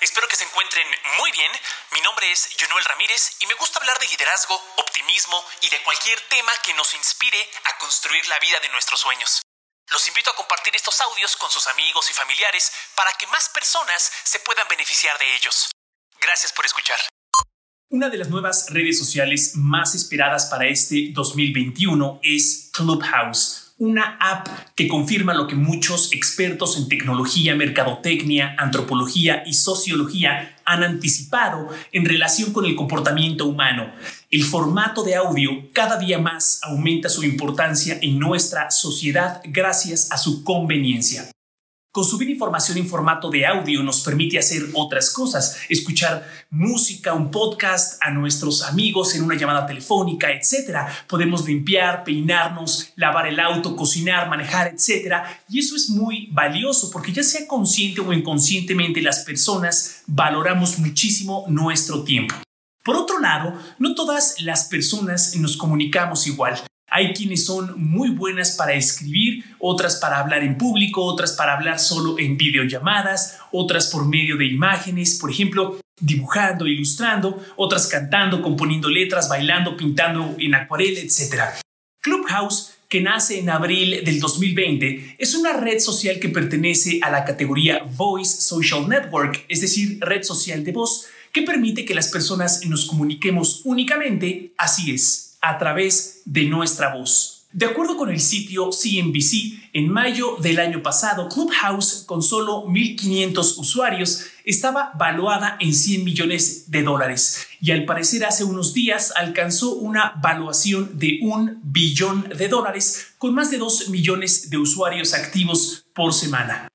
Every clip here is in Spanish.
espero que se encuentren muy bien. Mi nombre es Jonuel Ramírez y me gusta hablar de liderazgo, optimismo y de cualquier tema que nos inspire a construir la vida de nuestros sueños. Los invito a compartir estos audios con sus amigos y familiares para que más personas se puedan beneficiar de ellos. Gracias por escuchar. Una de las nuevas redes sociales más esperadas para este 2021 es Clubhouse una app que confirma lo que muchos expertos en tecnología, mercadotecnia, antropología y sociología han anticipado en relación con el comportamiento humano. El formato de audio cada día más aumenta su importancia en nuestra sociedad gracias a su conveniencia. Consumir información en formato de audio nos permite hacer otras cosas, escuchar música, un podcast, a nuestros amigos en una llamada telefónica, etc. Podemos limpiar, peinarnos, lavar el auto, cocinar, manejar, etc. Y eso es muy valioso porque ya sea consciente o inconscientemente las personas valoramos muchísimo nuestro tiempo. Por otro lado, no todas las personas nos comunicamos igual. Hay quienes son muy buenas para escribir, otras para hablar en público, otras para hablar solo en videollamadas, otras por medio de imágenes, por ejemplo, dibujando, ilustrando, otras cantando, componiendo letras, bailando, pintando en acuarela, etc. Clubhouse que nace en abril del 2020, es una red social que pertenece a la categoría Voice Social Network, es decir, red social de voz, que permite que las personas nos comuniquemos únicamente, así es, a través de nuestra voz. De acuerdo con el sitio CNBC, en mayo del año pasado, Clubhouse, con solo 1.500 usuarios, estaba valuada en 100 millones de dólares y al parecer hace unos días alcanzó una valuación de un billón de dólares con más de 2 millones de usuarios activos por semana.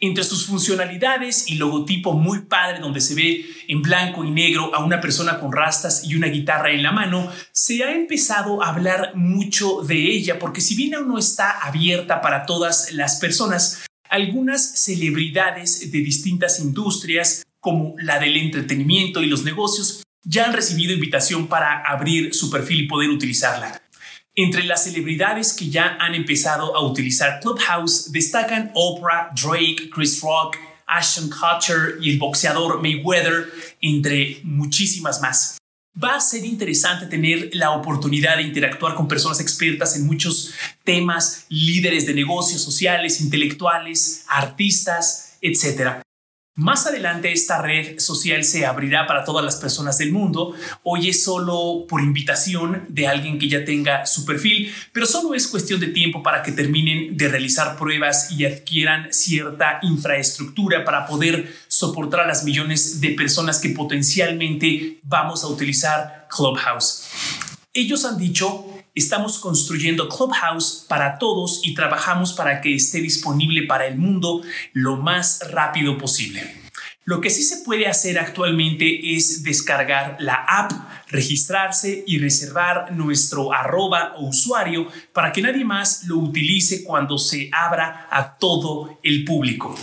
Entre sus funcionalidades y logotipo muy padre donde se ve en blanco y negro a una persona con rastas y una guitarra en la mano, se ha empezado a hablar mucho de ella porque si bien aún no está abierta para todas las personas, algunas celebridades de distintas industrias como la del entretenimiento y los negocios ya han recibido invitación para abrir su perfil y poder utilizarla. Entre las celebridades que ya han empezado a utilizar Clubhouse destacan Oprah, Drake, Chris Rock, Ashton Kutcher y el boxeador Mayweather, entre muchísimas más. Va a ser interesante tener la oportunidad de interactuar con personas expertas en muchos temas, líderes de negocios sociales, intelectuales, artistas, etc. Más adelante esta red social se abrirá para todas las personas del mundo. Hoy es solo por invitación de alguien que ya tenga su perfil, pero solo es cuestión de tiempo para que terminen de realizar pruebas y adquieran cierta infraestructura para poder soportar a las millones de personas que potencialmente vamos a utilizar Clubhouse. Ellos han dicho Estamos construyendo Clubhouse para todos y trabajamos para que esté disponible para el mundo lo más rápido posible. Lo que sí se puede hacer actualmente es descargar la app, registrarse y reservar nuestro arroba o usuario para que nadie más lo utilice cuando se abra a todo el público.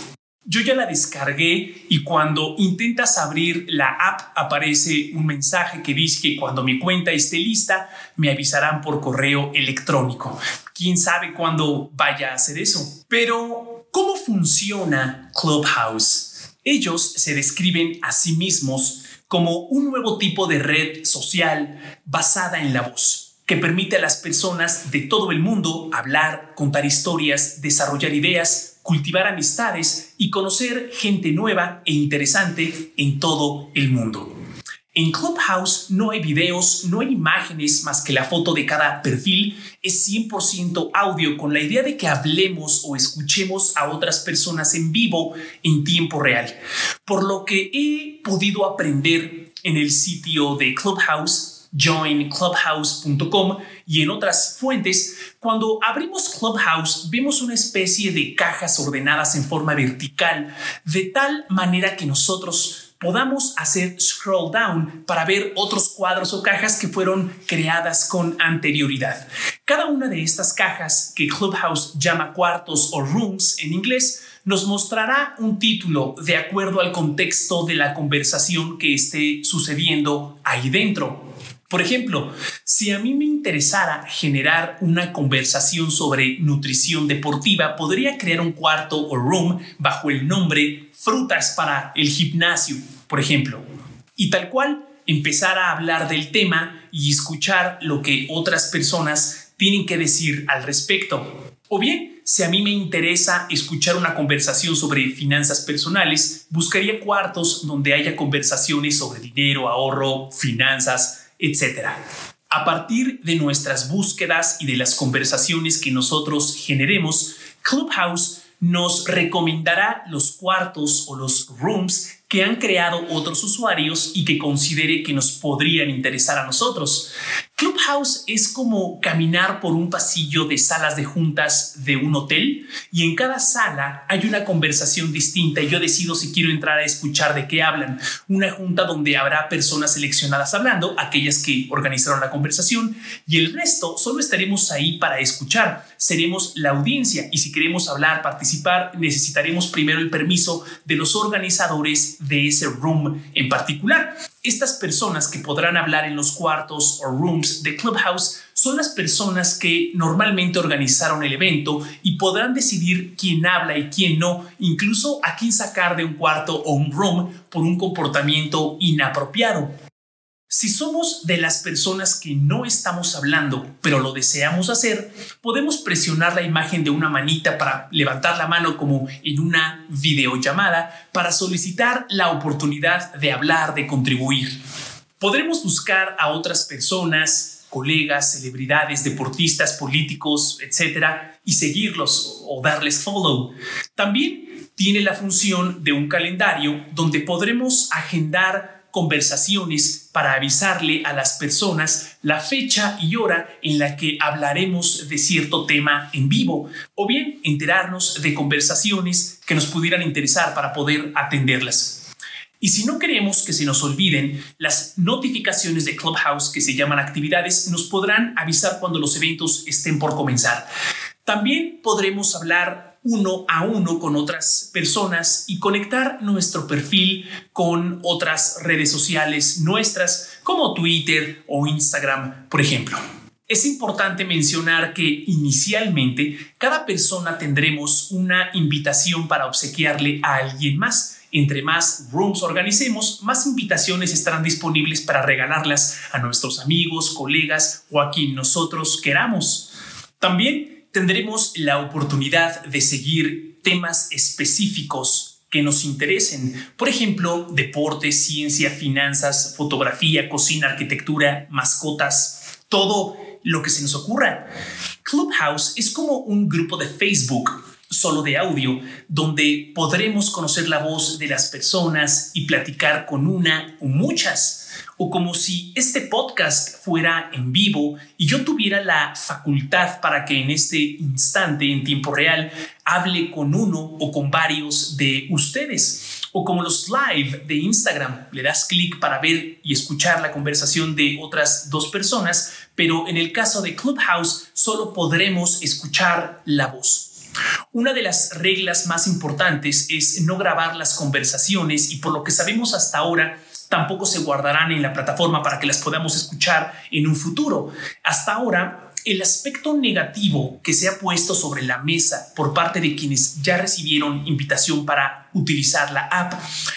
Yo ya la descargué y cuando intentas abrir la app aparece un mensaje que dice que cuando mi cuenta esté lista me avisarán por correo electrónico. ¿Quién sabe cuándo vaya a hacer eso? Pero, ¿cómo funciona Clubhouse? Ellos se describen a sí mismos como un nuevo tipo de red social basada en la voz que permite a las personas de todo el mundo hablar, contar historias, desarrollar ideas, cultivar amistades y conocer gente nueva e interesante en todo el mundo. En Clubhouse no hay videos, no hay imágenes más que la foto de cada perfil, es 100% audio con la idea de que hablemos o escuchemos a otras personas en vivo en tiempo real. Por lo que he podido aprender en el sitio de Clubhouse joinclubhouse.com y en otras fuentes, cuando abrimos Clubhouse vemos una especie de cajas ordenadas en forma vertical, de tal manera que nosotros podamos hacer scroll down para ver otros cuadros o cajas que fueron creadas con anterioridad. Cada una de estas cajas, que Clubhouse llama cuartos o rooms en inglés, nos mostrará un título de acuerdo al contexto de la conversación que esté sucediendo ahí dentro. Por ejemplo, si a mí me interesara generar una conversación sobre nutrición deportiva, podría crear un cuarto o room bajo el nombre Frutas para el gimnasio, por ejemplo. Y tal cual, empezar a hablar del tema y escuchar lo que otras personas tienen que decir al respecto. O bien, si a mí me interesa escuchar una conversación sobre finanzas personales, buscaría cuartos donde haya conversaciones sobre dinero, ahorro, finanzas, etc. A partir de nuestras búsquedas y de las conversaciones que nosotros generemos, Clubhouse nos recomendará los cuartos o los rooms que han creado otros usuarios y que considere que nos podrían interesar a nosotros. Clubhouse es como caminar por un pasillo de salas de juntas de un hotel y en cada sala hay una conversación distinta y yo decido si quiero entrar a escuchar de qué hablan. Una junta donde habrá personas seleccionadas hablando, aquellas que organizaron la conversación y el resto solo estaremos ahí para escuchar. Seremos la audiencia y si queremos hablar, participar, necesitaremos primero el permiso de los organizadores de ese room en particular. Estas personas que podrán hablar en los cuartos o rooms de Clubhouse son las personas que normalmente organizaron el evento y podrán decidir quién habla y quién no, incluso a quién sacar de un cuarto o un room por un comportamiento inapropiado. Si somos de las personas que no estamos hablando, pero lo deseamos hacer, podemos presionar la imagen de una manita para levantar la mano como en una videollamada para solicitar la oportunidad de hablar, de contribuir. Podremos buscar a otras personas, colegas, celebridades, deportistas, políticos, etcétera, y seguirlos o darles follow. También tiene la función de un calendario donde podremos agendar conversaciones para avisarle a las personas la fecha y hora en la que hablaremos de cierto tema en vivo o bien enterarnos de conversaciones que nos pudieran interesar para poder atenderlas. Y si no queremos que se nos olviden, las notificaciones de Clubhouse que se llaman actividades nos podrán avisar cuando los eventos estén por comenzar. También podremos hablar uno a uno con otras personas y conectar nuestro perfil con otras redes sociales nuestras como Twitter o Instagram, por ejemplo. Es importante mencionar que inicialmente cada persona tendremos una invitación para obsequiarle a alguien más. Entre más rooms organicemos, más invitaciones estarán disponibles para regalarlas a nuestros amigos, colegas o a quien nosotros queramos. También tendremos la oportunidad de seguir temas específicos que nos interesen. Por ejemplo, deporte, ciencia, finanzas, fotografía, cocina, arquitectura, mascotas, todo lo que se nos ocurra. Clubhouse es como un grupo de Facebook solo de audio, donde podremos conocer la voz de las personas y platicar con una o muchas o como si este podcast fuera en vivo y yo tuviera la facultad para que en este instante, en tiempo real, hable con uno o con varios de ustedes. O como los live de Instagram, le das clic para ver y escuchar la conversación de otras dos personas, pero en el caso de Clubhouse solo podremos escuchar la voz. Una de las reglas más importantes es no grabar las conversaciones y por lo que sabemos hasta ahora, tampoco se guardarán en la plataforma para que las podamos escuchar en un futuro. Hasta ahora, el aspecto negativo que se ha puesto sobre la mesa por parte de quienes ya recibieron invitación para utilizar la app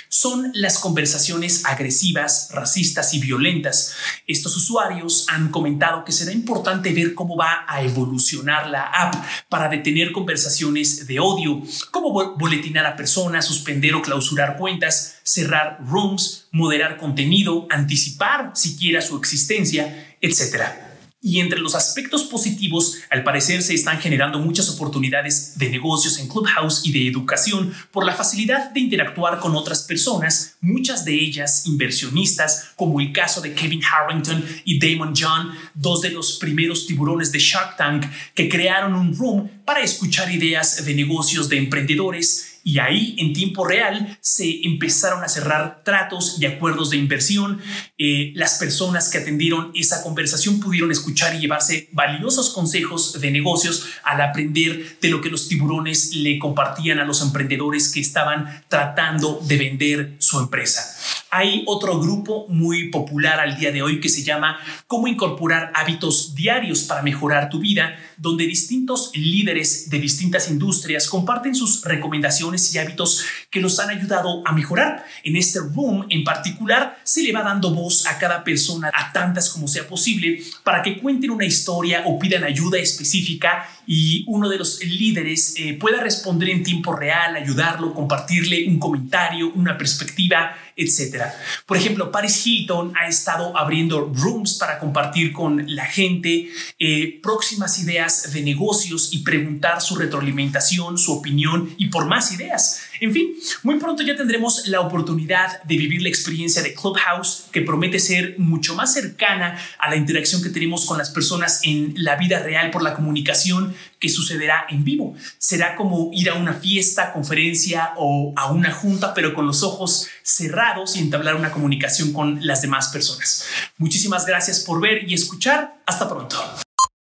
son las conversaciones agresivas, racistas y violentas. Estos usuarios han comentado que será importante ver cómo va a evolucionar la app para detener conversaciones de odio, como boletinar a personas, suspender o clausurar cuentas, cerrar rooms, moderar contenido, anticipar siquiera su existencia, etc. Y entre los aspectos positivos, al parecer se están generando muchas oportunidades de negocios en Clubhouse y de educación por la facilidad de interactuar con otras personas, muchas de ellas inversionistas, como el caso de Kevin Harrington y Damon John, dos de los primeros tiburones de Shark Tank que crearon un room para escuchar ideas de negocios de emprendedores y ahí en tiempo real se empezaron a cerrar tratos y acuerdos de inversión. Eh, las personas que atendieron esa conversación pudieron escuchar y llevarse valiosos consejos de negocios al aprender de lo que los tiburones le compartían a los emprendedores que estaban tratando de vender su empresa. Hay otro grupo muy popular al día de hoy que se llama Cómo incorporar hábitos diarios para mejorar tu vida, donde distintos líderes de distintas industrias comparten sus recomendaciones y hábitos que los han ayudado a mejorar. En este room en particular se le va dando voz a cada persona, a tantas como sea posible, para que cuenten una historia o pidan ayuda específica y uno de los líderes eh, pueda responder en tiempo real, ayudarlo, compartirle un comentario, una perspectiva Por ejemplo, Paris Hilton ha estado abriendo rooms para compartir con la gente eh, próximas ideas de negocios y preguntar su retroalimentación, su opinión y por más ideas. En fin, muy pronto ya tendremos la oportunidad de vivir la experiencia de Clubhouse que promete ser mucho más cercana a la interacción que tenemos con las personas en la vida real por la comunicación que sucederá en vivo. Será como ir a una fiesta, conferencia o a una junta, pero con los ojos cerrados y entablar una comunicación con las demás personas. Muchísimas gracias por ver y escuchar. Hasta pronto.